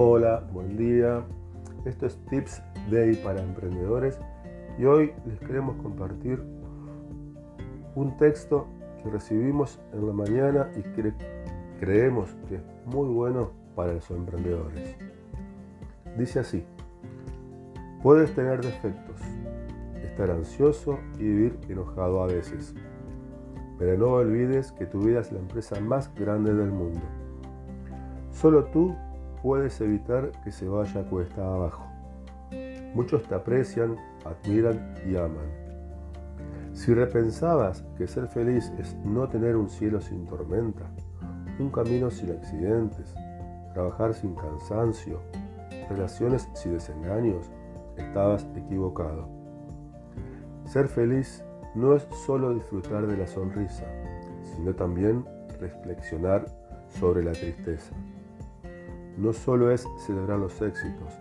Hola, buen día. Esto es Tips Day para emprendedores y hoy les queremos compartir un texto que recibimos en la mañana y que creemos que es muy bueno para los emprendedores. Dice así, puedes tener defectos, estar ansioso y vivir enojado a veces, pero no olvides que tu vida es la empresa más grande del mundo. Solo tú puedes evitar que se vaya cuesta abajo. Muchos te aprecian, admiran y aman. Si repensabas que ser feliz es no tener un cielo sin tormenta, un camino sin accidentes, trabajar sin cansancio, relaciones sin desengaños, estabas equivocado. Ser feliz no es solo disfrutar de la sonrisa, sino también reflexionar sobre la tristeza no solo es celebrar los éxitos,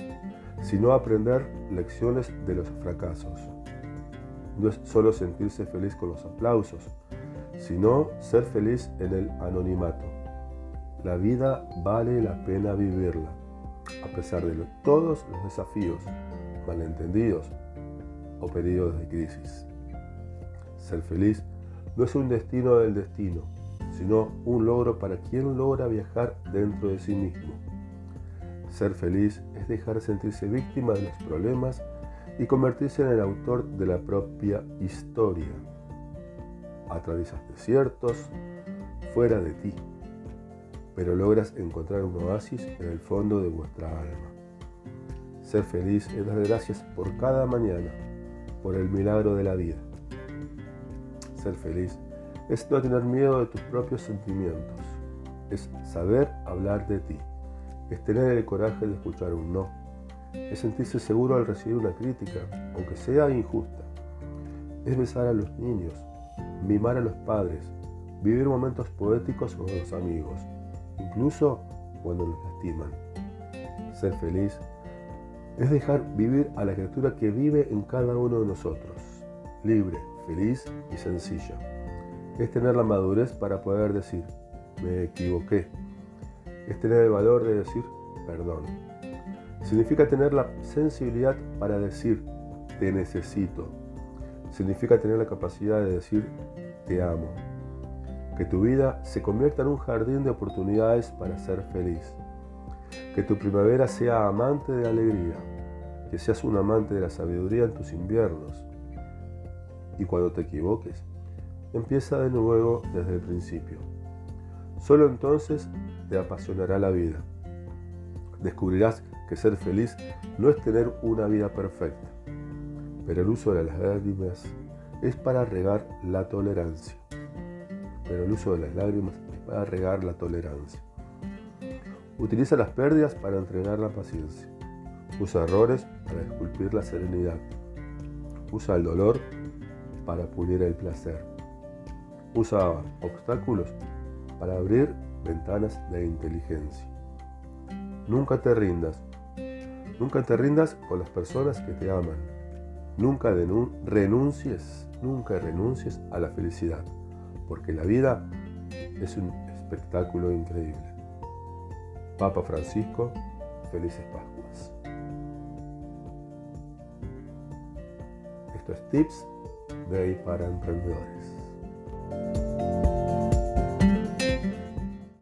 sino aprender lecciones de los fracasos. No es solo sentirse feliz con los aplausos, sino ser feliz en el anonimato. La vida vale la pena vivirla, a pesar de todos los desafíos, malentendidos o periodos de crisis. Ser feliz no es un destino del destino, sino un logro para quien logra viajar dentro de sí mismo. Ser feliz es dejar sentirse víctima de los problemas y convertirse en el autor de la propia historia. Atraviesas desiertos fuera de ti, pero logras encontrar un oasis en el fondo de vuestra alma. Ser feliz es dar gracias por cada mañana, por el milagro de la vida. Ser feliz es no tener miedo de tus propios sentimientos, es saber hablar de ti es tener el coraje de escuchar un no, es sentirse seguro al recibir una crítica, aunque sea injusta, es besar a los niños, mimar a los padres, vivir momentos poéticos con los amigos, incluso cuando los lastiman. Ser feliz es dejar vivir a la criatura que vive en cada uno de nosotros, libre, feliz y sencilla. Es tener la madurez para poder decir, me equivoqué, es tener el valor de decir perdón. Significa tener la sensibilidad para decir te necesito. Significa tener la capacidad de decir te amo. Que tu vida se convierta en un jardín de oportunidades para ser feliz. Que tu primavera sea amante de alegría. Que seas un amante de la sabiduría en tus inviernos. Y cuando te equivoques, empieza de nuevo desde el principio. Solo entonces te apasionará la vida. Descubrirás que ser feliz no es tener una vida perfecta, pero el uso de las lágrimas es para regar la tolerancia. Pero el uso de las lágrimas es para regar la tolerancia. Utiliza las pérdidas para entregar la paciencia. Usa errores para esculpir la serenidad. Usa el dolor para pulir el placer. Usa obstáculos para abrir ventanas de inteligencia. Nunca te rindas. Nunca te rindas con las personas que te aman. Nunca renuncies, nunca renuncies a la felicidad, porque la vida es un espectáculo increíble. Papa Francisco, felices Pascuas. Esto es Tips de para Emprendedores.